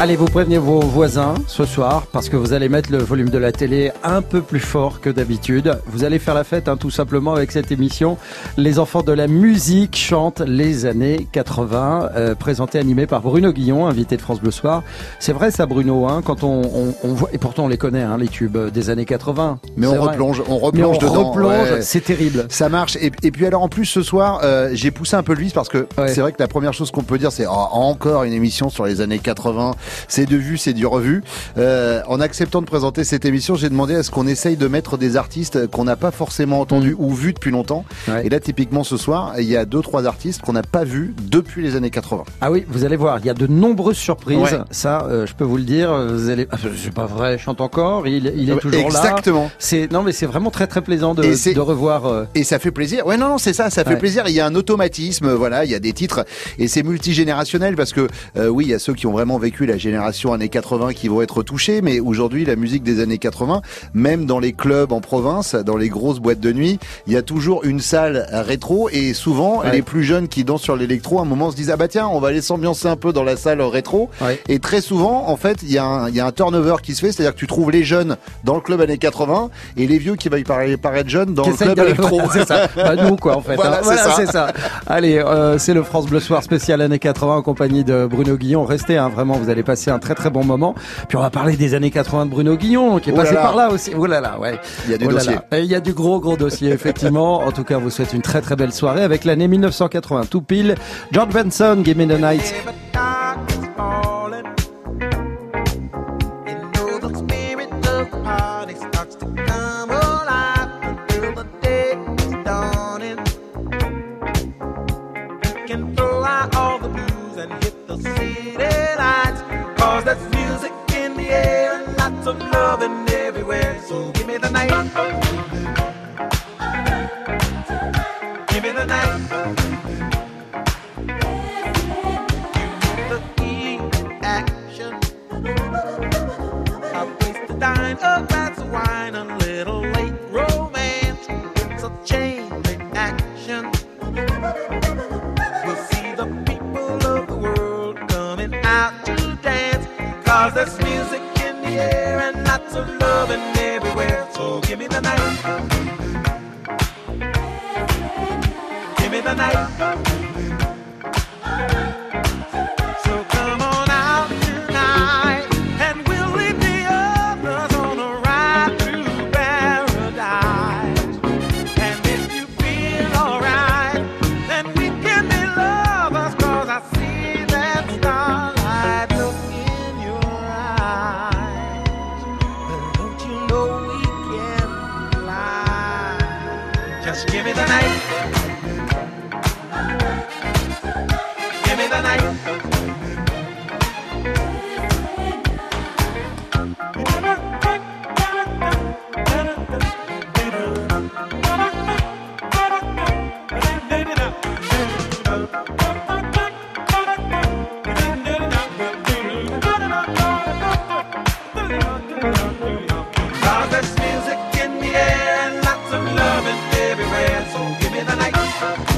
Allez, vous prévenez vos voisins ce soir parce que vous allez mettre le volume de la télé un peu plus fort que d'habitude. Vous allez faire la fête hein, tout simplement avec cette émission. Les enfants de la musique chantent les années 80, euh, présenté animé par Bruno Guillon, invité de France Bleu Soir. C'est vrai ça Bruno, hein, quand on, on, on, voit et pourtant on les connaît hein, les tubes des années 80. Mais on replonge, on replonge, Mais on dedans. replonge, ouais. c'est terrible. Ça marche. Et, et, puis alors en plus ce soir, euh, j'ai poussé un peu le vis parce que Ouais. c'est vrai que la première chose qu'on peut dire, c'est oh, encore une émission sur les années 80. C'est de vue, c'est du revu. Euh, en acceptant de présenter cette émission, j'ai demandé à ce qu'on essaye de mettre des artistes qu'on n'a pas forcément entendus ou vus depuis longtemps. Ouais. Et là, typiquement ce soir, il y a deux trois artistes qu'on n'a pas vus depuis les années 80. Ah oui, vous allez voir, il y a de nombreuses surprises. Ouais. Ça, euh, je peux vous le dire. Vous allez, ah, c'est pas vrai, il chante encore. Il, il est toujours là. Exactement. C'est non, mais c'est vraiment très très plaisant de, de revoir. euh, Et ça fait plaisir. Ouais, non, non, c'est ça, ça fait plaisir. Il y a un automatisme, voilà, il y a des titres et c'est multigénérationnel parce que euh, oui, il y a ceux qui ont vraiment vécu la génération années 80 qui vont être touchés, mais aujourd'hui, la musique des années 80, même dans les clubs en province, dans les grosses boîtes de nuit, il y a toujours une salle rétro et souvent Ouais. les plus jeunes qui dansent sur l'électro, à un moment se disent ah bah tiens, on va aller s'ambiancer un peu dans la salle rétro. Ouais. Et très souvent, en fait, il y, a un- il y a un turnover qui se fait, c'est-à-dire que tu trouves les jeunes dans le club années 80 et les vieux qui va y paraître jeunes dans le club électro. c'est ça. Bah, nous, quoi, en fait. Voilà, hein. c'est ça. c'est ça. Allez, euh, c'est le France Bleu Soir spécial années 80 en compagnie de Bruno Guillon. Restez, hein, vraiment, vous allez passer un très très bon moment. Puis on va parler des années 80 de Bruno Guillon, qui est Oh là passé là. par là aussi. Oh là là, ouais. Il y a du Oh là dossier. là. Et Il y a du gros gros dossier, effectivement. en tout cas, on vous souhaite une très très belle soirée avec l'année 1980. Tout pile. George Benson, Give Me the Night. Loving everywhere. So give me the night. Give me the night. dine, a glass of wine, a little late romance. It's a chain reaction. We'll see the people of the world coming out to dance. Cause there's music air and lots of loving everywhere. So give me the night. Give me the night. Me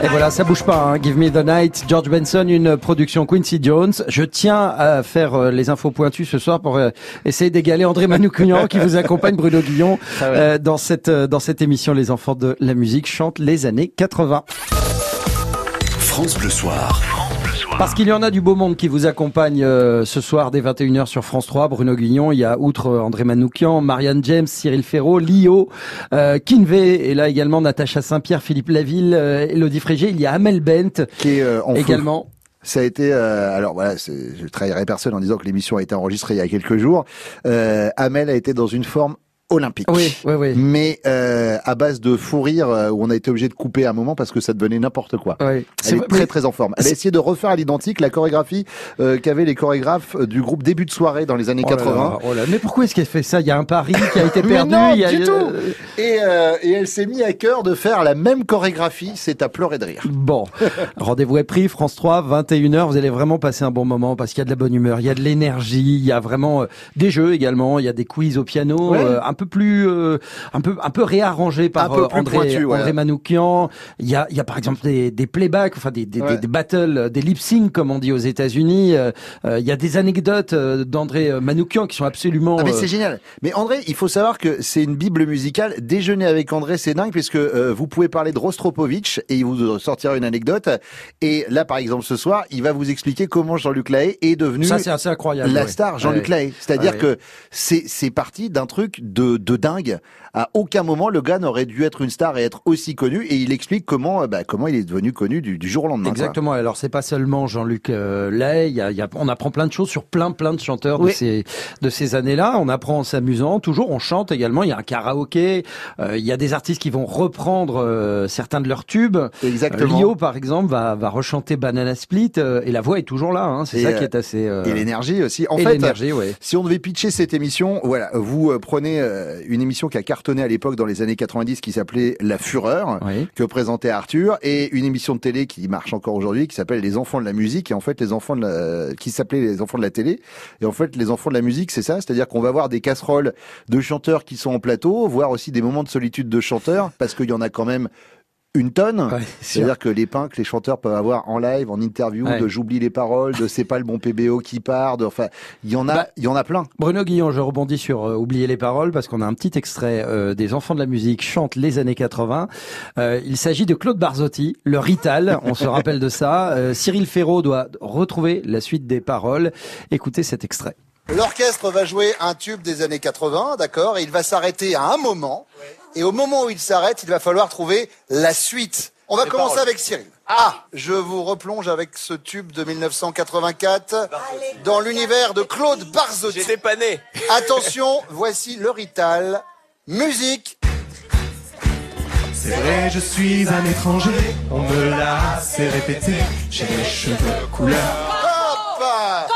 Et voilà, ça bouge pas. Hein. Give Me the Night, George Benson, une production Quincy Jones. Je tiens à faire euh, les infos pointues ce soir pour euh, essayer d'égaler André Manoukian qui vous accompagne, Bruno Guillon, Ah ouais. euh, dans cette euh, dans cette émission. Les enfants de la musique chantent les années 80. France Bleu Soir. Parce qu'il y en a du beau monde qui vous accompagne euh, ce soir dès 21h sur France 3. Bruno Guillon, il y a outre euh, André Manoukian, Marianne James, Cyril Ferraud, Lio, euh, Kinvey, et là également Natacha Saint-Pierre, Philippe Laville, euh, Elodie Frégé. Il y a Amel Bent Qui est euh, en également. Ça a été, euh, alors voilà, je trahirai personne en disant que l'émission a été enregistrée il y a quelques jours. Euh, Amel a été dans une forme olympique. Oui, oui, oui. Mais euh, à base de fou rire, euh, où on a été obligé de couper un moment parce que ça devenait n'importe quoi. oui. Elle est très très en forme. Elle a essayé de refaire à l'identique la chorégraphie euh, qu'avaient les chorégraphes euh, du groupe Début de soirée dans les années Oh là 80. là, oh là. Mais pourquoi est-ce qu'elle fait ça? Il y a un pari qui a été perdu. non, il y a- du tout. Et, euh, et elle s'est mis à cœur de faire la même chorégraphie. C'est à pleurer de rire. Bon, rendez-vous est pris, France 3, 21h, vous allez vraiment passer un bon moment parce qu'il y a de la bonne humeur, il y a de l'énergie, il y a vraiment euh, des jeux également, il y a des quiz au piano, Ouais. euh, un peu plus, euh, un peu, un peu réarrangés par Un peu euh, André, pointu. André Manoukian. Il y a, il y a par exemple des, des playbacks, enfin des, des, Ouais. des, des battles, euh, des lip sync comme on dit aux États-Unis. Euh, il y a des anecdotes d'André Manoukian qui sont absolument. Ah mais c'est génial. Mais André, il faut savoir que c'est une bible musicale. Déjeuner avec André, c'est dingue puisque euh, vous pouvez parler de Rostropovitch et il vous sortira une anecdote. Et là, par exemple, ce soir, il va vous expliquer comment Jean-Luc Lahaye est devenu ça c'est assez incroyable. la star Jean-Luc Ouais. Lahaye. C'est-à-dire Ouais. que c'est c'est parti d'un truc de, de dingue. À aucun moment le gars n'aurait dû être une star et être aussi connu. Et il explique comment euh, bah, comment il est devenu connu du, du jour au lendemain. quoi. Exactement. Alors c'est pas seulement Jean-Luc euh, Lay, y a, y a- on apprend plein de choses sur plein plein de chanteurs de ces de ces années-là. On apprend en s'amusant. Toujours, on chante également. Il y a un karaoké. euh, il y a des artistes qui vont reprendre euh, certains de leurs tubes. Euh, Exactement. Lio, par exemple, va va rechanter Banana Split euh, et la voix est toujours là. Hein. C'est ça euh, qui est assez. euh, Et l'énergie aussi. En et fait, l'énergie, ouais. Si on devait pitcher cette émission, voilà, vous euh, prenez euh, une émission qui a à l'époque dans les années 90 qui s'appelait La Fureur, Oui. que présentait Arthur, et une émission de télé qui marche encore aujourd'hui qui s'appelle Les Enfants de la musique, et en fait les enfants de la, qui s'appelait Les Enfants de la télé, et en fait les enfants de la musique c'est ça, c'est-à-dire qu'on va voir des casseroles de chanteurs qui sont en plateau, voir aussi des moments de solitude de chanteurs, parce qu'il y en a quand même une tonne. Ouais. C'est-à-dire que les pains que les chanteurs peuvent avoir en live, en interview, Ouais. de j'oublie les paroles, de c'est pas le bon PBO qui part, de, enfin, il y en a, Bah, il y en a plein. Bruno Guillon, je rebondis sur euh, oublier les paroles parce qu'on a un petit extrait euh, des enfants de la musique chantent les années 80. Euh, il s'agit de Claude Barzotti, le Rital, on se rappelle de ça. Euh, Cyril Ferraud doit retrouver la suite des paroles. Écoutez cet extrait. L'orchestre va jouer un tube des années 80, d'accord, et il va s'arrêter à un moment. Et au moment où il s'arrête, il va falloir trouver la suite. On va commencer avec Cyril. Ah, je vous replonge avec ce tube de 1984 dans l'univers de Claude Barzotti. J'étais pas né. Attention, voici le Rital. Musique. C'est vrai, je suis un étranger. On me l'a assez répété. J'ai les cheveux couleur. Hop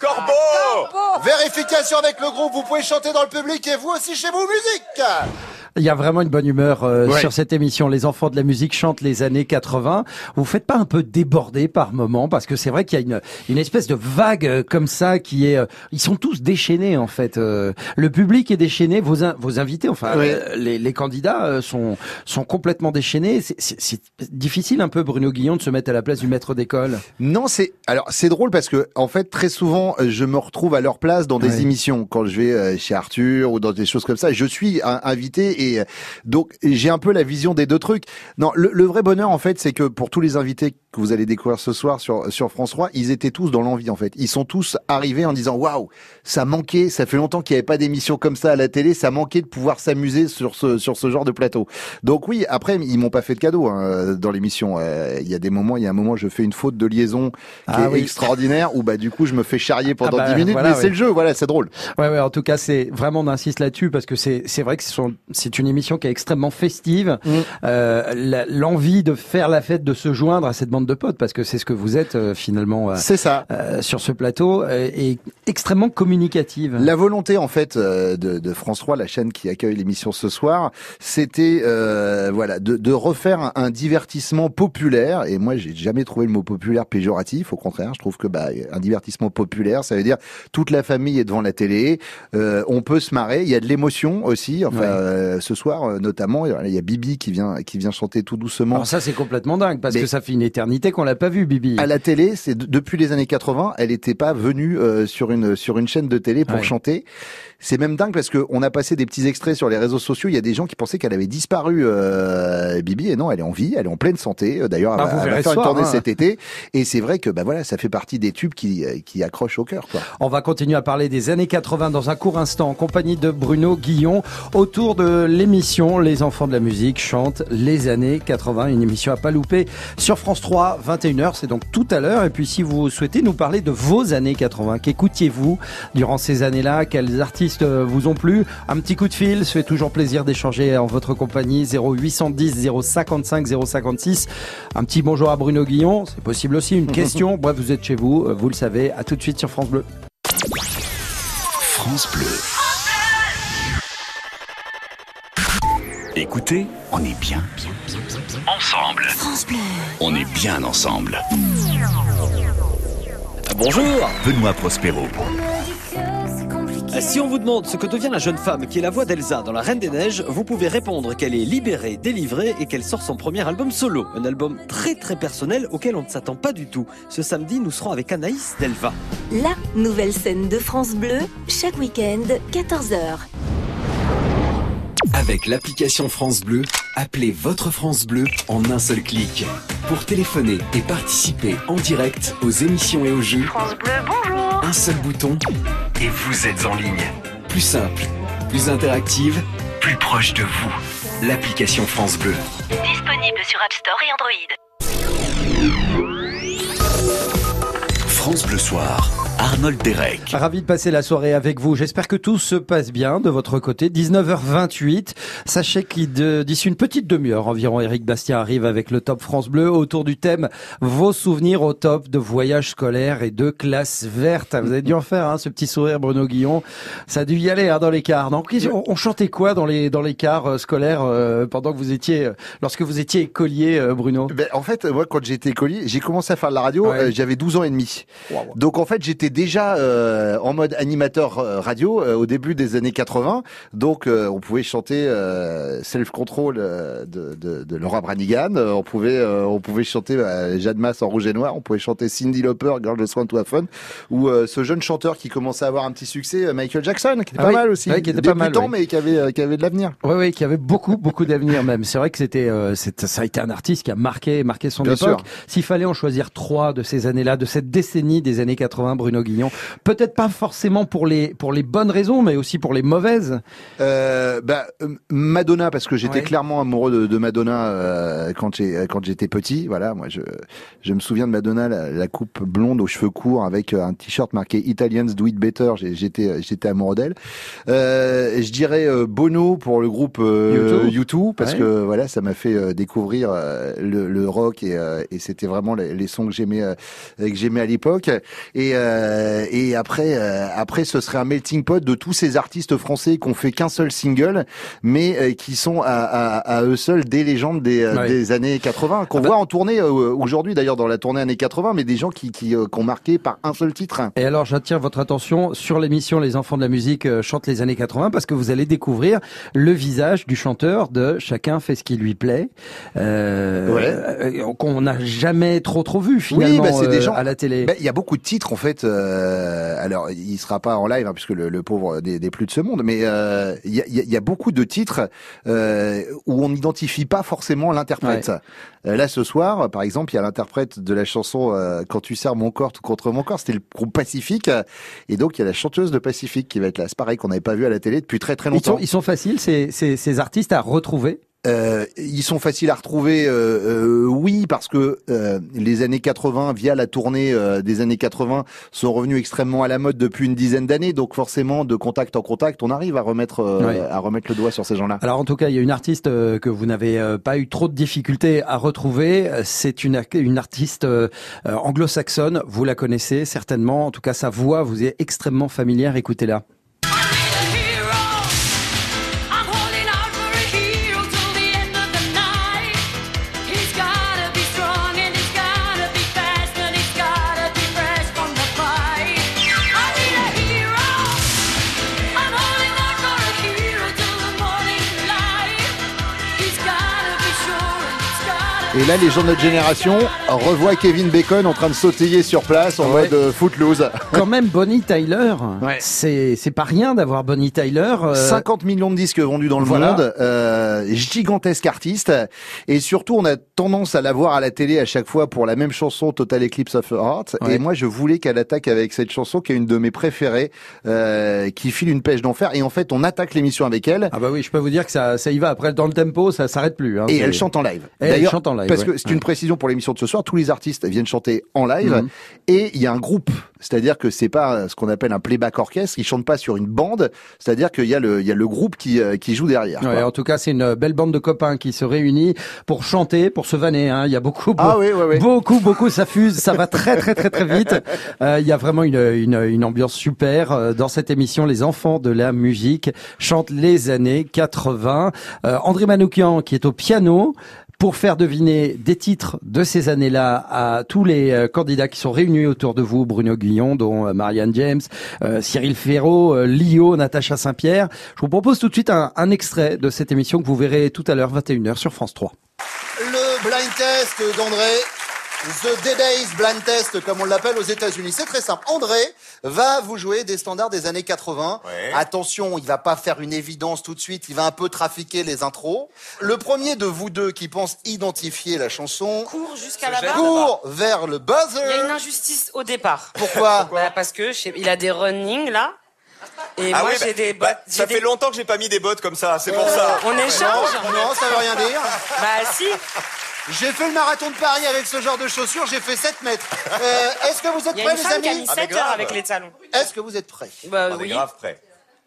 Corbeau Vérification avec le groupe, vous pouvez chanter dans le public et vous aussi chez vous, musique Il y a vraiment une bonne humeur euh, Ouais. sur cette émission. Les enfants de la musique chantent les années 80. Vous faites pas un peu déborder par moment? Parce que c'est vrai qu'il y a une, une espèce de vague euh, comme ça qui est. euh, ils sont tous déchaînés en fait. Euh, le public est déchaîné. Vos in- vos invités, enfin Ouais. euh, les, les candidats euh, sont sont complètement déchaînés. C'est- difficile un peu Bruno Guillon de se mettre à la place du maître d'école? Non, c'est alors c'est drôle parce que en fait très souvent je me retrouve à leur place dans des Ouais. émissions quand je vais chez Arthur ou dans des choses comme ça. Je suis invité et euh, donc j'ai un peu la vision des deux trucs. Non, le, le vrai bonheur en fait, c'est que pour tous les invités que vous allez découvrir ce soir sur sur France 3, ils étaient tous dans l'envie en fait. Ils sont tous arrivés en disant waouh, ça manquait, ça fait longtemps qu'il n'y avait pas d'émission comme ça à la télé, ça manquait de pouvoir s'amuser sur ce sur ce genre de plateau. Donc oui, après ils m'ont pas fait de cadeau hein, dans l'émission. Euh, Il y a des moments, il y a un moment, je fais une faute de liaison qui Ah est oui. extraordinaire où bah du coup je me fais charrier pendant Ah bah, 10 minutes, voilà, mais oui. c'est le jeu, voilà, c'est drôle. Ouais, ouais, en tout cas, c'est vraiment on insiste là-dessus parce que c'est c'est vrai que c'est une émission qui est extrêmement festive. Mm. Euh, L'envie de faire la fête, de se joindre à cette bande bande de potes parce que c'est ce que vous êtes euh, finalement euh, C'est ça. euh, sur ce plateau euh, et extrêmement communicative. La volonté en fait euh, de, de France 3, la chaîne qui accueille l'émission ce soir, c'était voilà de, de refaire un, un divertissement populaire. Et moi, j'ai jamais trouvé le mot populaire péjoratif. Au contraire, je trouve que bah, un divertissement populaire, ça veut dire toute la famille est devant la télé, on peut se marrer. Il y a de l'émotion aussi. Enfin, Ouais. ce soir notamment, il y a Bibi qui vient qui vient chanter tout doucement. Alors ça c'est complètement dingue parce Mais- que ça fait une éternité qu'on l'a pas vu Bibi. À la télé, c'est de- depuis les années 80, elle n'était pas venue euh, sur une sur une chaîne de télé pour Ouais. chanter. C'est même dingue parce que on a passé des petits extraits sur les réseaux sociaux. Il y a des gens qui pensaient qu'elle avait disparu, euh, Bibi, et non, elle est en vie, elle est en pleine santé. Euh, D'ailleurs, elle, vous va- elle va faire ce une soir, tournée hein. cet été. Et c'est vrai que bah voilà, ça fait partie des tubes qui euh, qui accrochent au cœur. Quoi. On va continuer à parler des années 80 dans un court instant en compagnie de Bruno Guillon autour de l'émission Les enfants de la musique chantent les années 80, une émission à pas louper sur France 3 21h, c'est donc tout à l'heure et puis si vous souhaitez nous parler de vos années 80, qu'écoutiez-vous durant ces années-là, quels artistes euh, vous ont plu, un petit coup de fil, ça fait toujours plaisir d'échanger en votre compagnie 0810 055 056. Un petit bonjour à Bruno Guillon, c'est possible aussi une question. Bref, vous êtes chez vous, euh, vous le savez, à tout de suite sur France Bleu. France Bleu. Écoutez, on est bien. Ensemble. On est bien ensemble. Bonjour Benoît Prospero. Euh, Si on vous demande ce que devient la jeune femme qui est la voix d'Elsa dans La Reine des Neiges, vous pouvez répondre qu'elle est libérée, délivrée et qu'elle sort son premier album solo. Un album très très personnel auquel on ne s'attend pas du tout. Ce samedi, nous serons avec Anaïs Delva. La nouvelle scène de France Bleu, chaque week-end, 14h. Avec l'application France Bleu, appelez votre France Bleu en un seul clic. Pour téléphoner et participer en direct aux émissions et aux jeux, France Bleu, bonjour un seul bouton et vous êtes en ligne. Plus simple, plus interactive, plus proche de vous. L'application France Bleu. Disponible sur App Store et Android. France Bleu Soir. Arnold Derek. Ravi de passer la soirée avec vous. J'espère que tout se passe bien de votre côté. 19h28. Sachez qu'il de- d'ici une petite demi-heure environ, Eric Bastien arrive avec le Top France Bleu autour du thème Vos souvenirs au top de voyages scolaires et de classe verte. Vous avez dû en faire, hein, ce petit sourire, Bruno Guillon. Ça a dû y aller hein, dans les cars. Non on, on chantait quoi dans les dans les cars euh, scolaires euh, pendant que vous étiez, euh, lorsque vous étiez écolier, euh, Bruno? Ben, en fait, moi, quand j'étais écolier, j'ai commencé à faire de la radio, Ouais. euh, j'avais 12 ans et demi. Donc, en fait, j'étais déjà euh, en mode animateur euh, radio euh, au début des années 80. Donc, euh, on pouvait chanter euh, Self Control euh, de, de, de Laura Branigan. On pouvait euh, on pouvait chanter euh, Jeanne Masse en rouge et noir. On pouvait chanter Cindy Lauper, Girl Just Want to Have Fun. Ou euh, ce jeune chanteur qui commençait à avoir un petit succès, Michael Jackson, qui était Ah pas oui. mal aussi. Ouais, qui était pas mal, oui. mais qui avait qui avait de l'avenir. Oui, oui, qui avait beaucoup, beaucoup d'avenir même. C'est vrai que c'était, euh, ça a été un artiste qui a marqué, marqué son Bien époque. S'il fallait en choisir trois de ces années-là, de cette décennie des années 80, Bruno Peut-être pas forcément pour les pour les bonnes raisons, mais aussi pour les mauvaises. Euh, bah, euh, Madonna parce que j'étais Ouais. clairement amoureux de, de Madonna euh, quand j'ai quand j'étais petit. Voilà, moi je je me souviens de Madonna la, la coupe blonde aux cheveux courts avec euh, un t-shirt marqué Italians do it better. J'étais j'étais amoureux d'elle. Euh, je dirais euh, Bono pour le groupe euh, U2. U2 parce Ouais. que voilà ça m'a fait euh, découvrir euh, le, le rock et, euh, et c'était vraiment les, les sons que j'aimais euh, que j'aimais à l'époque. Et euh, et après euh, après ce serait un melting pot de tous ces artistes français qui ont fait qu'un seul single, mais euh, qui sont à, à, à eux seuls des légendes des, euh, Ouais. des années 80 qu'on Ah bah- voit en tournée euh, aujourd'hui d'ailleurs dans la tournée années 80, mais des gens qui qui, euh, qui ont marqué par un seul titre. Et alors, j'attire votre attention sur l'émission Les Enfants de la musique euh, chantent les années 80 parce que vous allez découvrir le visage du chanteur de Chacun fait ce qui lui plaît, euh, Ouais. euh, qu'on n'a jamais trop trop vu finalement bah, des euh, gens- à la télé. Ben, Il y a beaucoup de titres en fait. Euh, alors, il sera pas en live hein, puisque le, le pauvre des, des plus de ce monde, mais euh, il y, a, il y a- il y a beaucoup de titres euh, où on n'identifie pas forcément l'interprète. Là, ce soir, par exemple, il y a l'interprète de la chanson Quand tu sers mon corps tout contre mon corps. C'était le groupe Pacifique, et donc il y a la chanteuse de Pacifique qui va être là. C'est pareil qu'on n'avait pas vu à la télé depuis très très Ils sont, longtemps. ils sont faciles ces, ces, ces artistes à retrouver? Euh, ils sont faciles à retrouver, euh, euh, oui, parce que euh, les années 80, via la tournée euh, des années 80, sont revenus extrêmement à la mode depuis une dizaine d'années. Donc forcément, de contact en contact, on arrive à remettre, euh, à remettre le doigt sur ces gens-là. Alors en tout cas, il y a une artiste euh, que vous n'avez euh, pas eu trop de difficultés à retrouver. C'est une, une artiste anglo-saxonne. Vous la connaissez certainement. En tout cas, sa voix vous est extrêmement familière. Écoutez-la. Et là, les gens de notre génération revoient Kevin Bacon en train de sautiller sur place en Ouais. mode euh, footloose. Quand même, Bonnie Tyler. Ouais. C'est c'est pas rien d'avoir Bonnie Tyler. euh, 50 millions de disques vendus dans le Voilà. monde, euh, gigantesque artiste, et surtout on a tendance à la voir à la télé à chaque fois pour la même chanson Total Eclipse of the Heart. Ouais. Et moi je voulais qu'elle attaque avec cette chanson qui est une de mes préférées, euh, qui file une pêche d'enfer. Et en fait on attaque l'émission avec elle. Ah bah oui, je peux vous dire que ça, ça y va. Après, dans le tempo, ça s'arrête plus. hein. Et elle chante en live. Elle D'ailleurs, chante en live, Parce ouais. que c'est une précision pour l'émission de ce soir. Tous les artistes viennent chanter en live. Mhm. Et il y a un groupe. C'est-à-dire que c'est pas ce qu'on appelle un playback orchestre. Ils chantent pas sur une bande. C'est-à-dire qu'il y a le, il y a le groupe qui, euh, qui joue derrière. Ouais, en tout cas, c'est une belle bande de copains qui se réunit pour chanter, pour se vanner. Hein. Il y a beaucoup, Ah beau- oui, oui, oui. beaucoup, beaucoup. Ça fuse, ça va très, très, très, très vite. Euh, il y a vraiment une, une, une ambiance super euh, dans cette émission. Les enfants de la musique chantent les années 80. Euh, André Manoukian qui est au piano. Pour faire deviner des titres de ces années-là à tous les euh, candidats qui sont réunis autour de vous, Bruno Guillon, dont euh, Marianne James, euh, Cyril Ferraud, euh, Lio, Natacha Saint-Pierre. Je vous propose tout de suite un, un extrait de cette émission que vous verrez tout à l'heure, 21h sur France 3. Le blind test d'André. The Dedays Blind Test, comme on l'appelle aux États-Unis. C'est très simple. André va vous jouer des standards des années 80. Attention, il va pas faire une évidence tout de suite. Il va un peu trafiquer les intros. Le premier de vous deux qui pense identifier la chanson court jusqu'à là-bas. court vers le buzzer. Il y a une injustice au départ. Pourquoi Bah, Parce que je sais- il a des running là. Et Ah moi oui, bah- j'ai des bah, bottes. ça j'ai fait des- longtemps que j'ai pas mis des bottes comme ça, c'est pour ça. On échange Non, non, ça veut rien dire. Bah si. J'ai fait le marathon de Paris avec ce genre de chaussures, j'ai fait 7 mètres. Euh, Est-ce que vous êtes Il y a prêts, une les femme qui a amis mis 7 heures avec les talons. Est-ce que vous êtes prêts? Bah On est oui. grave prêt.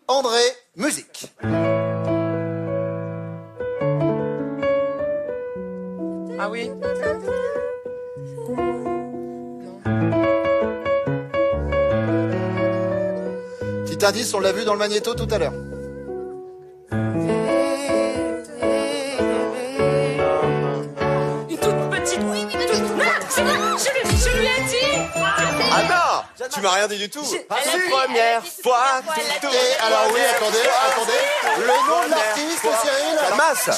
André, musique. Ah oui. Petit indice, on l'a vu dans le magnéto tout à l'heure. Je, lui- ai dit. Ah non Tu m'as rien dit du tout. Elle a C'est dit- première fois. tout. Et alors oui, attendez, attendez. Le nom de l'artiste, Cyril La masse.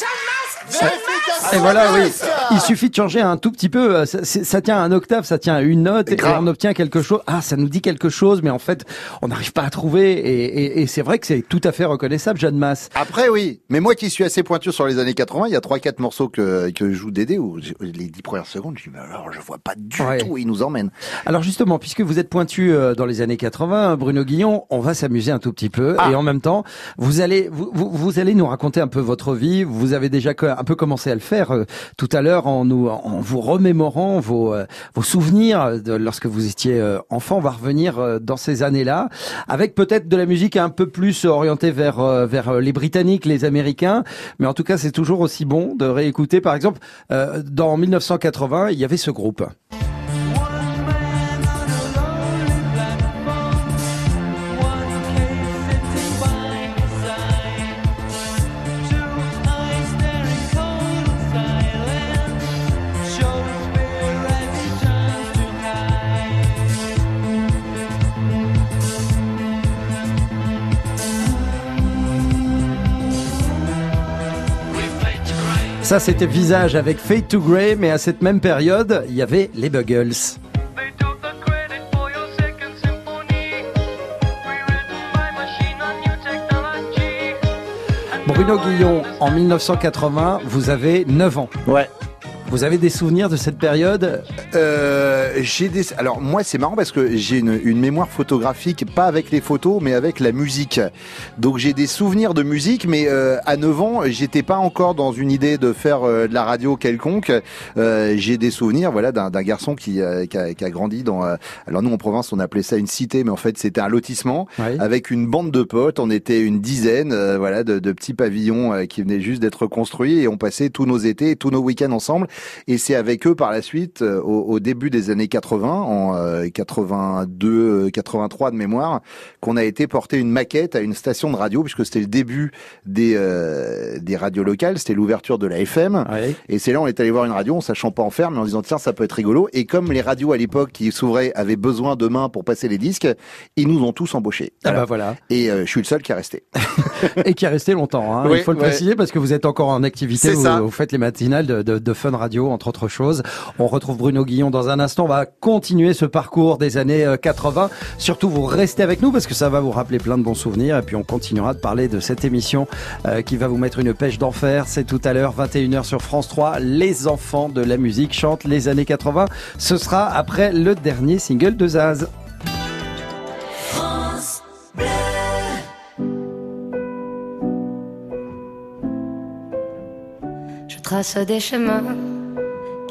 Et voilà, oui. Il suffit de changer un tout petit peu. euh, Ça, tient à un octave, ça tient à une note, et on obtient quelque chose. Ah, ça nous dit quelque chose, mais en fait, on n'arrive pas à trouver. Et, et- et c'est vrai que c'est tout à fait reconnaissable, Jeanne Masse. Après, oui. Mais moi qui suis assez pointu sur les années 80, il y a trois, quatre morceaux que, que joue Dédé où les dix premières secondes, je dis, mais alors, je vois pas du Ouais. tout où il nous emmène. Alors justement, puisque vous êtes pointu euh, dans les années 80, Bruno Guillon, on va s'amuser un tout petit peu Ah. et en même temps, vous allez vous, vous, vous allez nous raconter un peu votre vie. Vous avez déjà un peu commencé à le faire euh, tout à l'heure en nous en vous remémorant vos euh, vos souvenirs de lorsque vous étiez euh, enfant. On va revenir euh, dans ces années-là avec peut-être de la musique un peu plus orientée vers euh, vers les Britanniques, les Américains, mais en tout cas, c'est toujours aussi bon de réécouter par exemple dans 1980, il y avait ce groupe. Ça, c'était Visage avec Fade to Grey, mais à cette même période, il y avait les Buggles. Bruno Guillon, en 1980, vous avez 9 ans. Ouais. Vous avez des souvenirs de cette période Euh, j'ai des. Alors moi, c'est marrant parce que j'ai une, une mémoire photographique, pas avec les photos, mais avec la musique. Donc j'ai des souvenirs de musique, mais euh, à 9 ans, j'étais pas encore dans une idée de faire euh, de la radio quelconque. Euh, j'ai des souvenirs, voilà, d'un garçon qui, euh, qui, a, qui a grandi dans. euh, alors nous en province, on appelait ça une cité, mais en fait c'était un lotissement Oui. avec une bande de potes. On était une dizaine, euh, voilà, de, de petits pavillons euh, qui venaient juste d'être construits et on passait tous nos étés, et tous nos week-ends ensemble. Et c'est avec eux par la suite, euh, au, au début des années 80, en euh, 82, euh, 83 de mémoire, qu'on a été porter une maquette à une station de radio, puisque c'était le début des euh, des radios locales, c'était l'ouverture de la FM. Et c'est là on est allé voir une radio, en sachant pas en faire, mais en disant tiens ça peut être rigolo. Et comme les radios à l'époque qui s'ouvraient avaient besoin de mains pour passer les disques, ils nous ont tous embauchés. Ah bah voilà. Et euh, je suis le seul qui est resté. et qui est resté longtemps. Hein. Oui, Il faut le ouais. préciser parce que vous êtes encore en activité. Vous, faites les matinales de, de, de Fun Radio, entre autres choses. On retrouve Bruno Guillon dans un instant. On va continuer ce parcours des années euh, 80. Surtout, vous restez avec nous parce que ça va vous rappeler plein de bons souvenirs. Et puis, on continuera de parler de cette émission euh, qui va vous mettre une pêche d'enfer. C'est tout à l'heure, 21h sur France 3. Les enfants de la musique chantent les années 80. Ce sera après le dernier single de Zaz. Je trace des chemins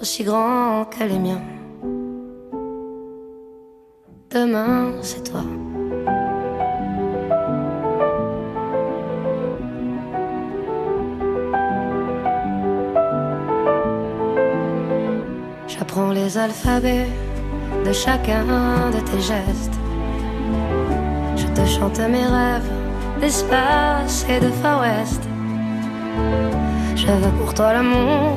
aussi grands que les miens. Demain, c'est toi. J'apprends les alphabets de chacun de tes gestes. Je te chante mes rêves d'espace et de Far West. Je veux pour toi l'amour,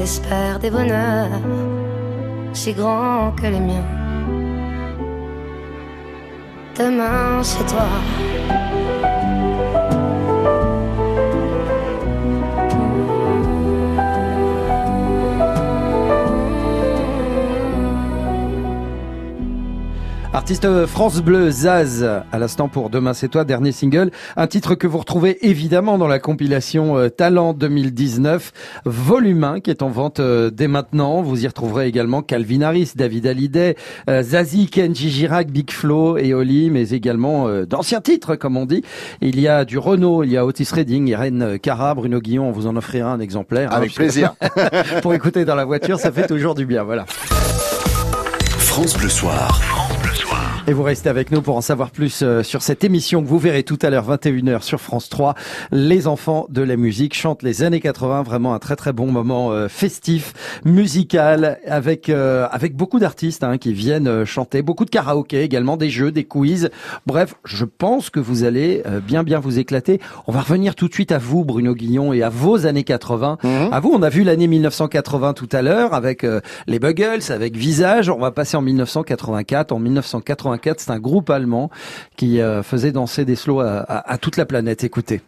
T'espère des bonheurs si grands que les miens. Demain, c'est toi. Artiste France Bleu, Zaz, à l'instant pour Demain c'est toi, dernier single. Un titre que vous retrouvez évidemment dans la compilation euh, Talent 2019, volume 1, qui est en vente euh, dès maintenant. Vous y retrouverez également Calvin Harris, David Hallyday, euh, Zazie, Kenji Girac, Big Flo et Oli, mais également euh, d'anciens titres, comme on dit. Il y a du Renault, il y a Otis Redding, Irène Cara, Bruno Guillon, on vous en offrira un exemplaire. hein, Avec puisque- plaisir. pour écouter dans la voiture, ça fait toujours du bien, voilà. France Bleu Soir. Et vous restez avec nous pour en savoir plus euh, sur cette émission que vous verrez tout à l'heure 21h sur France 3. Les enfants de la musique chantent les années 80, vraiment un très très bon moment euh, festif, musical, avec euh, avec beaucoup d'artistes hein, qui viennent euh, chanter, beaucoup de karaoké également, des jeux, des quiz. Bref, je pense que vous allez bien bien vous éclater. On va revenir tout de suite à vous, Bruno Guillon, et à vos années 80. À vous, on a vu l'année 1980 tout à l'heure avec euh, les Buggles, avec Visage. On va passer en 1984. En 1984, c'est un groupe allemand qui euh, faisait danser des slows à, à toute la planète. Écoutez.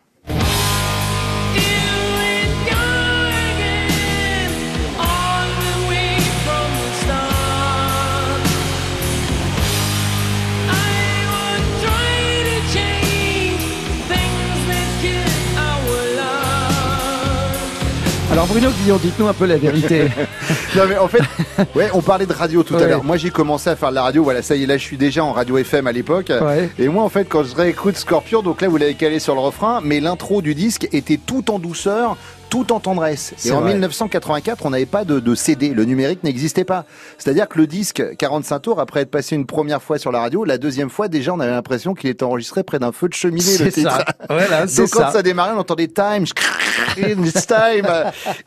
Alors Bruno Guillon, dites-nous un peu la vérité. non mais en fait, ouais, on parlait de radio tout Ouais. à l'heure. Moi j'ai commencé à faire de la radio, voilà, ça y est, là je suis déjà en radio FM à l'époque. Ouais. Et moi en fait quand je réécoute Scorpion, donc là vous l'avez calé sur le refrain, mais l'intro du disque était tout en douceur. Tout en tendresse. Et en vrai. 1984, on n'avait pas de, de CD. Le numérique n'existait pas. C'est-à-dire que le disque 45 tours, après être passé une première fois sur la radio, la deuxième fois, déjà, on avait l'impression qu'il était enregistré près d'un feu de cheminée. C'est ça. Voilà, Donc quand ça. ça démarrait, on entendait Time, It's Time.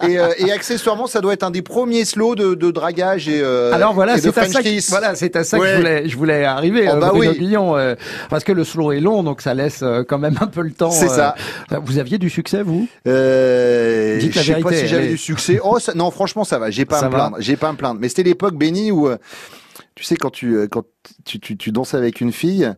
Et, euh, et accessoirement, ça doit être un des premiers slows de, de dragage et, euh, Alors voilà, c'est à ça, que, voilà, c'est à ça que je voulais, je voulais arriver, Oh, euh, bah oui. Euh, parce que le slow est long, donc ça laisse quand même un peu le temps. C'est ça. Vous aviez du succès, vous? Euh, Dites je sais pas si j'avais du succès. Oh, ça- non, franchement, ça va. J'ai pas à me plaindre. J'ai pas à me plaindre. Mais c'était l'époque bénie où, tu sais, quand tu, quand tu, tu, tu danses avec une fille,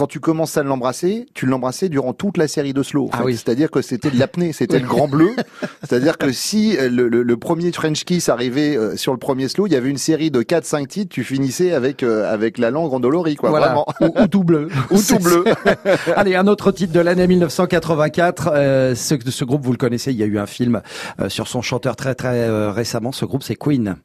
quand tu commences à l'embrasser, tu l'embrassais durant toute la série de slow. en Ah oui. C'est-à-dire que c'était de l'apnée, c'était le grand bleu. C'est-à-dire que si euh, le, le, le premier French Kiss arrivait euh, sur le premier slow, il y avait une série de 4-5 titres, tu finissais avec, euh, avec la langue endolorie, quoi. Voilà. Vraiment. Ou, ou tout bleu. Ou tout bleu. Allez, un autre titre de l'année 1984. Euh, ce, ce groupe, vous le connaissez, il y a eu un film euh, sur son chanteur très très euh, récemment. Ce groupe, c'est Queen.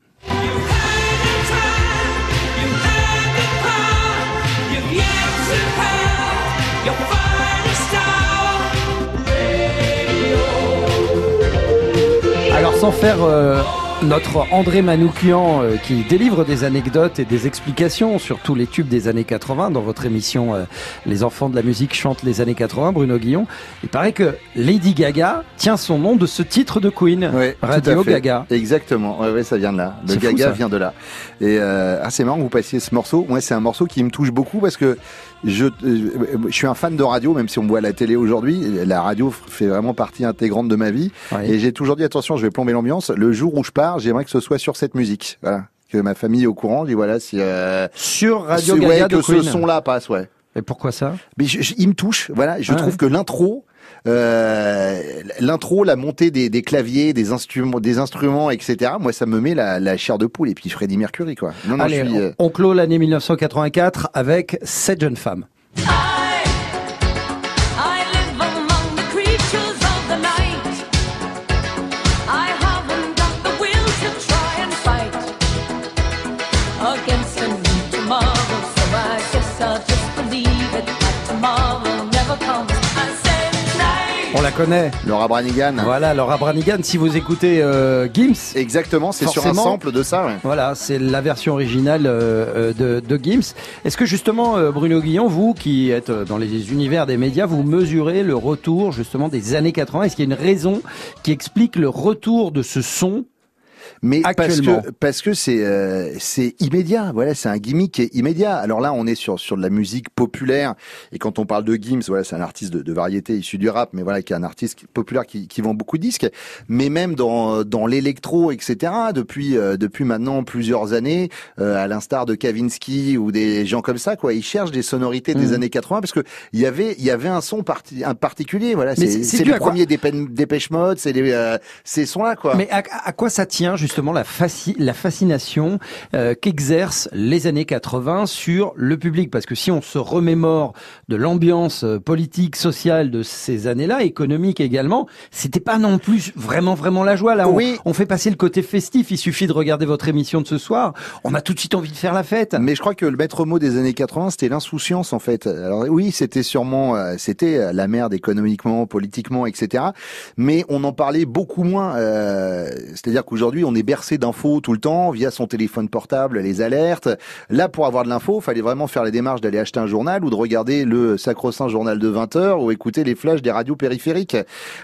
Sans faire euh, notre André Manoukian euh, qui délivre des anecdotes et des explications sur tous les tubes des années 80 dans votre émission euh, Les enfants de la musique chantent les années 80, Bruno Guillon. Il paraît que Lady Gaga tient son nom de ce titre de Queen, Ouais, Radio. Gaga. Exactement. Ouais, ouais, ça vient de là. Le fou, Gaga vient de là. Et ah, c'est marrant que vous passiez ce morceau. Moi, c'est un morceau qui me touche beaucoup parce que je, euh, je suis un fan de radio, même si on me voit à la télé aujourd'hui. La radio fait vraiment partie intégrante de ma vie. Et j'ai toujours dit attention, je vais plomber l'ambiance. Le jour où je pars, j'aimerais que ce soit sur cette musique. Voilà. Que ma famille est au courant. Je dis voilà, si euh, Sur Radio Gaga ouais, de que ce son-là passe, ouais. Et pourquoi ça? Mais je- je- il me touche. Voilà, je Ah trouve ouais. que l'intro, l'intro, la montée des, des claviers, des instruments, des instruments, etc. Moi, ça me met la, la chair de poule. Et puis Freddie Mercury, quoi. Non, non, Allez, je suis. euh, on, on clôt l'année 1984 avec cette jeune femme. I connaît. Laura Branigan. Voilà, Laura Branigan. Si vous écoutez euh, Gims, Exactement, c'est sur un sample de ça. ouais. Voilà, c'est la version originale euh, euh, de, de Gims. Est-ce que justement, euh, Bruno Guillon, vous qui êtes euh, dans les univers des médias, vous mesurez le retour justement des années 80 Est-ce qu'il y a une raison qui explique le retour de ce son Mais parce que parce que c'est euh, c'est immédiat. Voilà, c'est un gimmick qui est immédiat. Alors là, on est sur sur de la musique populaire. Et quand on parle de Gims, voilà, c'est un artiste de, de variété issu du rap, mais voilà, qui est un artiste populaire qui, qui vend beaucoup de disques. Mais même dans dans l'électro, etc. Depuis euh, depuis maintenant plusieurs années, euh, à l'instar de Kavinsky ou des gens comme ça, quoi, ils cherchent des sonorités des Mhm. années 80 parce que il y avait il y avait un son parti, un particulier. Voilà, c'est quoi premiers Dépêche Mode, c'est euh, ces sons là, quoi. Mais à, à quoi ça tient justement la, la fascination euh, qu'exercent les années 80 sur le public Parce que si on se remémore de l'ambiance euh, politique, sociale de ces années-là, économique également, c'était pas non plus vraiment vraiment la joie. Là, on, Oui. on fait passer le côté festif. Il suffit de regarder votre émission de ce soir. On a tout de suite envie de faire la fête. Mais je crois que le maître mot des années 80, c'était l'insouciance en fait. Alors oui, c'était sûrement, euh, c'était la merde économiquement, politiquement, etc. Mais on en parlait beaucoup moins. euh, C'est-à-dire qu'aujourd'hui, on est bercé d'infos tout le temps via son téléphone portable, les alertes. Là, pour avoir de l'info, fallait vraiment faire les démarches d'aller acheter un journal ou de regarder le sacro-saint journal de 20 heures ou écouter les flashs des radios périphériques.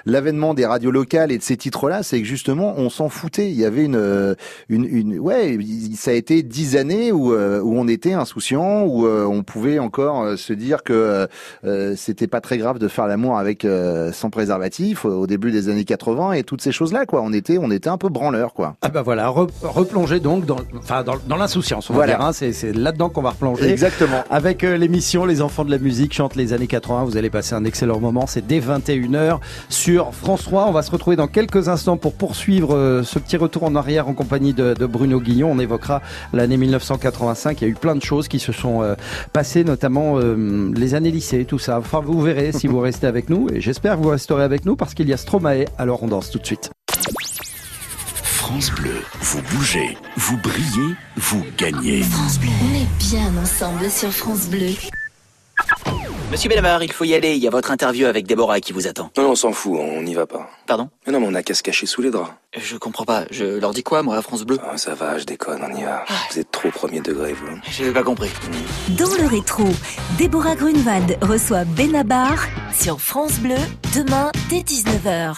L'avènement des radios locales et de ces titres-là, c'est que justement, on s'en foutait. Il y avait une, euh, une, une ouais, ça a été dix années où, euh, où on était insouciant, où euh, on pouvait encore se dire que c'était pas très grave de faire l'amour avec sans préservatif au début des années 80 et toutes ces choses-là, quoi. On était, on était un peu branleur, quoi. Ah bah voilà, re- replonger donc dans, enfin dans, dans l'insouciance, on va Voilà. dire. hein. c'est c'est là-dedans qu'on va replonger. Exactement. Avec euh, l'émission Les Enfants de la Musique chantent les années 80. Vous allez passer un excellent moment. C'est dès 21h sur France 3. On va se retrouver dans quelques instants pour poursuivre euh, ce petit retour en arrière en compagnie de, de Bruno Guillon. On évoquera l'année 1985. Il y a eu plein de choses qui se sont euh, passées, notamment euh, les années lycée, tout ça. Enfin, vous verrez si vous restez avec nous. Et j'espère que vous resterez avec nous parce qu'il y a Stromae. Alors on danse tout de suite. France Bleu, vous bougez, vous brillez, vous gagnez. France Bleu. On est bien ensemble sur France Bleu. Monsieur Benabar, il faut y aller. Il y a votre interview avec Déborah qui vous attend. Non, non, on s'en fout, on n'y va pas. Pardon? Mais non, mais on a qu'à se cacher sous les draps. Je comprends pas. Je leur dis quoi, moi, à France Bleu? Ah, ça va, je déconne, on y va. Vous êtes trop premier degré, vous. J'ai pas compris. Dans le rétro, Déborah Grunewald reçoit Benabar sur France Bleu demain dès 19h.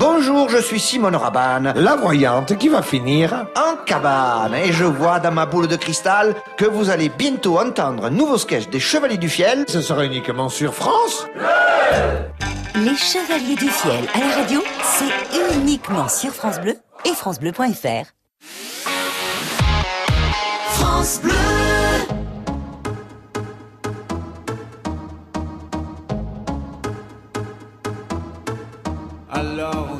Bonjour, je suis Simone Rabanne, la voyante qui va finir en cabane. Et je vois dans ma boule de cristal que vous allez bientôt entendre un nouveau sketch des Chevaliers du Fiel. Ce sera uniquement sur France. Les Chevaliers du Fiel à la radio, c'est uniquement sur France Bleu et francebleu.fr. France Bleu. Alors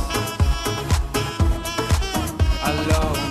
alors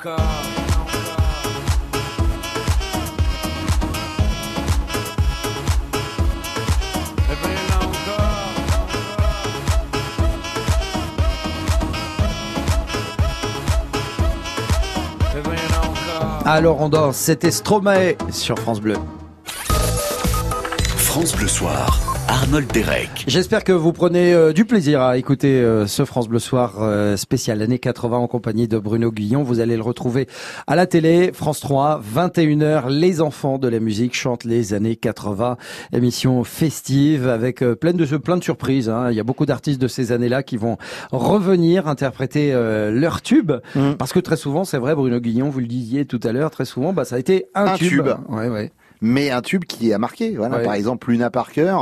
Encore. Alors on danse, c'était Stromae sur France Bleu. France Bleu Soir. Arnold Derek. J'espère que vous prenez euh, du plaisir à écouter euh, ce France Bleu Soir euh, spécial années 80 en compagnie de Bruno Guillon. Vous allez le retrouver à la télé, France 3, 21h. Les enfants de la musique chantent les années 80. Émission festive avec euh, plein de plein de surprises. hein. Il y a beaucoup d'artistes de ces années-là qui vont revenir interpréter euh, leur tube. Mm. Parce que très souvent, c'est vrai, Bruno Guillon, vous le disiez tout à l'heure, très souvent, bah, ça a été un, Un tube. Ouais, ouais. Mais un tube qui a marqué. Voilà, Ouais. par exemple Luna Parker.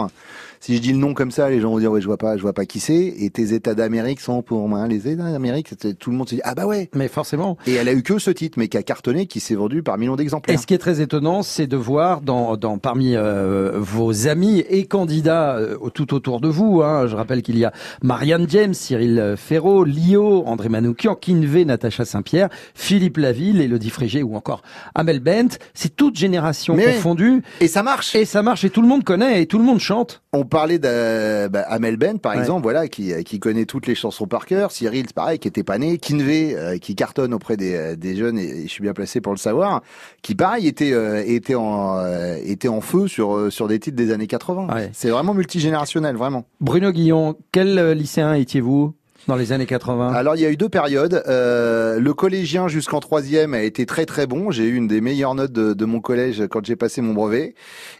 Si je dis le nom comme ça, les gens vont dire ouais, je vois pas, je vois pas qui c'est. Et tes États d'Amérique sont pour moi les États d'Amérique. Tout le monde se dit ah bah ouais. Mais forcément. Et elle a eu que ce titre, mais qui a cartonné, qui s'est vendu par millions Et d'exemplaires. ce qui est très étonnant, c'est de voir dans, dans parmi euh, vos amis et candidats euh, tout autour de vous. Hein, je rappelle qu'il y a Marianne James, Cyril Ferraud, Lio, André Manoukian, Kinvé, Natacha Saint-Pierre, Philippe Laville, Elodie Frégé ou encore Amel Bent. C'est toute génération Mais confondue. Et ça marche. Et ça marche et tout le monde connaît et tout le monde chante. On parlait d'Amel bah, Ben, par Ouais. exemple, voilà, qui, qui connaît toutes les chansons par cœur. Cyril, c'est pareil, qui était pas né. Kinvey, euh, qui cartonne auprès des, euh, des jeunes, et, et je suis bien placé pour le savoir, qui pareil était euh, était en euh, était en feu sur euh, sur des titres des années 80. Ouais. C'est vraiment multigénérationnel, vraiment. Bruno Guillon, quel euh, lycéen étiez-vous? Dans les années 80 Alors il y a eu deux périodes. Euh, le collégien jusqu'en troisième a été très très bon. J'ai eu une des meilleures notes de, de mon collège quand j'ai passé mon brevet.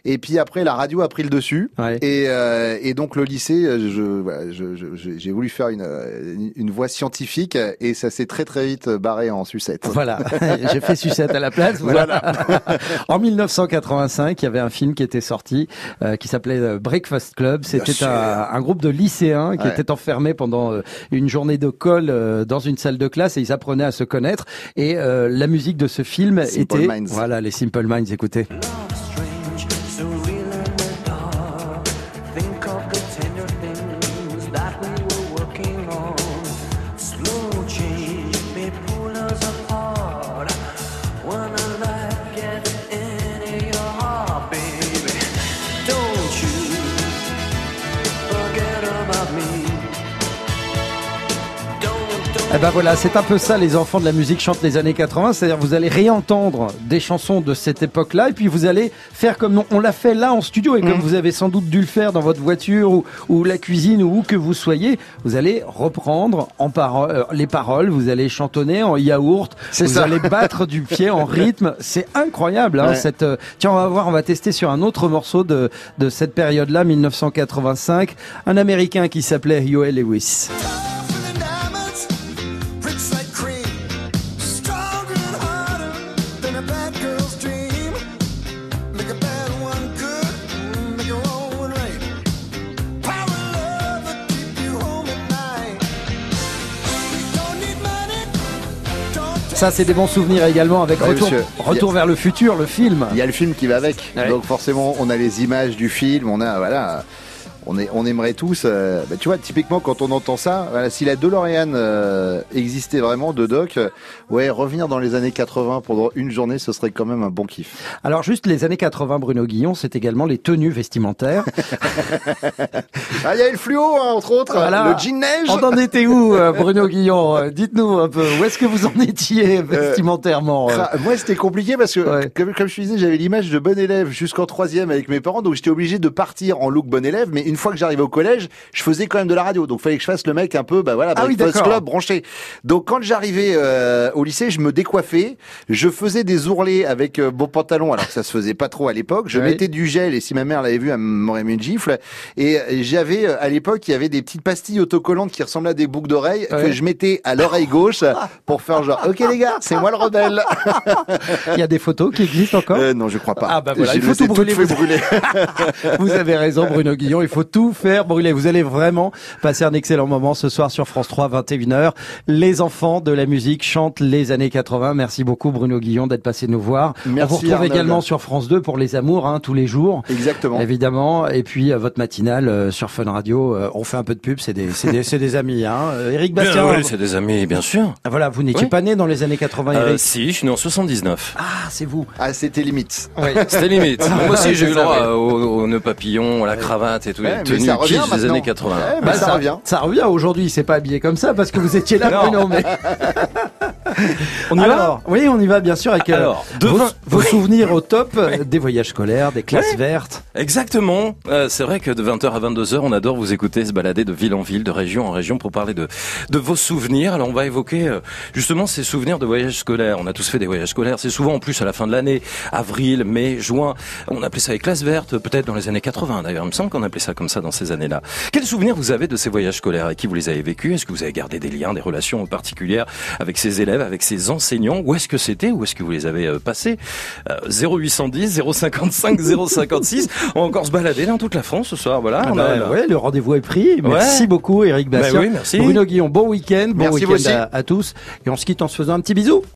Et puis après la radio a pris le dessus. Ouais. Et, euh, et donc le lycée, je, voilà, je- je- j'ai voulu faire une, une voie scientifique et ça s'est très très vite barré en sucette. Voilà, j'ai fait sucette à la place. Voilà. en 1985, il y avait un film qui était sorti euh, qui s'appelait euh, Breakfast Club. C'était un groupe de lycéens qui Ouais. étaient enfermés pendant euh, une journée de colle euh, dans une salle de classe et ils apprenaient à se connaître. Et euh, la musique de ce film Simple était Minds. voilà les Simple Minds. Écoutez. Ben voilà, c'est un peu ça, les enfants de la musique chantent les années 80, c'est-à-dire vous allez réentendre des chansons de cette époque-là, et puis vous allez faire comme on, l'a fait là en studio, et comme Mm. vous avez sans doute dû le faire dans votre voiture ou, ou la cuisine ou où que vous soyez, vous allez reprendre en euh, les paroles, vous allez chantonner en yaourt, vous ça. allez battre du pied en rythme, c'est incroyable. Hein, Ouais. cette, euh, tiens, on va voir, on va tester sur un autre morceau de, de cette période-là, 1985, un Américain qui s'appelait Yoel Lewis. Ça, c'est des bons souvenirs également avec Ouais, Retour, a- vers le futur, le film. Il y a le film qui va avec. Ouais. Donc forcément, on a les images du film, on a voilà. On, est, on aimerait tous, euh, bah, tu vois, typiquement quand on entend ça, voilà, si la DeLorean euh, existait vraiment de Doc, euh, ouais, revenir dans les années 80 pendant une journée, ce serait quand même un bon kiff. Alors juste les années 80, Bruno Guillon, c'est également les tenues vestimentaires. Ah, il y a eu le fluo, hein, entre autres, Voilà. le jean neige. On en était où, euh, Bruno Guillon Euh, Dites-nous un peu, où est-ce que vous en étiez vestimentairement euh Moi, c'était compliqué parce que, Ouais. comme, comme je disais, j'avais l'image de bon élève jusqu'en troisième avec mes parents, donc j'étais obligé de partir en look bon élève. Mais une fois que j'arrivais au collège, je faisais quand même de la radio, donc fallait que je fasse le mec un peu, bah voilà, Ah oui, club branché. Donc quand j'arrivais euh, au lycée, je me décoiffais, je faisais des ourlets avec euh, mon pantalon, alors que ça se faisait pas trop à l'époque. Je mettais du gel et si ma mère l'avait vu, elle m'aurait mis une gifle. Et euh, j'avais euh, à l'époque, il y avait des petites pastilles autocollantes qui ressemblaient à des boucles d'oreilles que je mettais à l'oreille gauche pour faire genre, ok les gars, c'est moi le rebelle. Il y a des photos qui existent encore? Euh, non, je crois pas. Ah bah voilà, il faut tout brûler, vous- brûler. Vous avez raison, Bruno Guillon. Il faut tout faire brûler. Vous allez vraiment passer un excellent moment ce soir sur France 3, 21h. Les enfants de la musique chantent les années 80. Merci beaucoup, Bruno Guillon, d'être passé nous voir. Merci, On vous retrouve Arnold. également sur France 2 pour les amours, hein, tous les jours. Exactement. Évidemment. Et puis, euh, votre matinale euh, sur Fun Radio. euh, on fait un peu de pub. C'est des, c'est des, c'est des amis, hein. Euh, Eric Bastien. Oui, c'est des amis, bien sûr. Ah, Voilà, vous n'étiez Oui. pas né dans les années 80, Euh, Eric. si, je suis né en 79. Ah, c'est vous. Ah, c'était limite. Oui. C'était limite. Moi aussi, j'ai eu le droit au, au nœud papillon, à la cravate et tout, Ouais, tenues ça revient des années 80. Ouais, mais Bah, ça, revient. Ça revient aujourd'hui. C'est pas habillé comme ça parce que vous étiez là, Non. Mais On y va Alors, oui, on y va bien sûr avec euh, Alors, vos, devin- vos Oui. souvenirs au top euh, des voyages scolaires, des classes vertes. Exactement. Euh, c'est vrai que de 20h à 22h, on adore vous écouter se balader de ville en ville, de région en région pour parler de, de vos souvenirs. Alors on va évoquer euh, justement ces souvenirs de voyages scolaires. On a tous fait des voyages scolaires. C'est souvent en plus à la fin de l'année, avril, mai, juin. On appelait ça les classes vertes, peut-être dans les années 80 d'ailleurs. Il me semble qu'on appelait ça comme ça dans ces années-là. Quels souvenirs vous avez de ces voyages scolaires? Avec qui vous les avez vécus? Est-ce que vous avez gardé des liens, des relations particulières avec ces élèves, avec ces enseignants Où est-ce que c'était? Où est-ce que vous les avez euh, passés? Euh, 0810 055 056. On va encore se balader dans toute la France ce soir. Voilà. Ah on bah, a- ouais, le rendez-vous est pris. Ouais. Merci beaucoup, Eric Bah Bastien. oui, merci. Bruno Guillon, bon week-end. Bon week-end à, à tous. Et on se quitte en se faisant un petit bisou.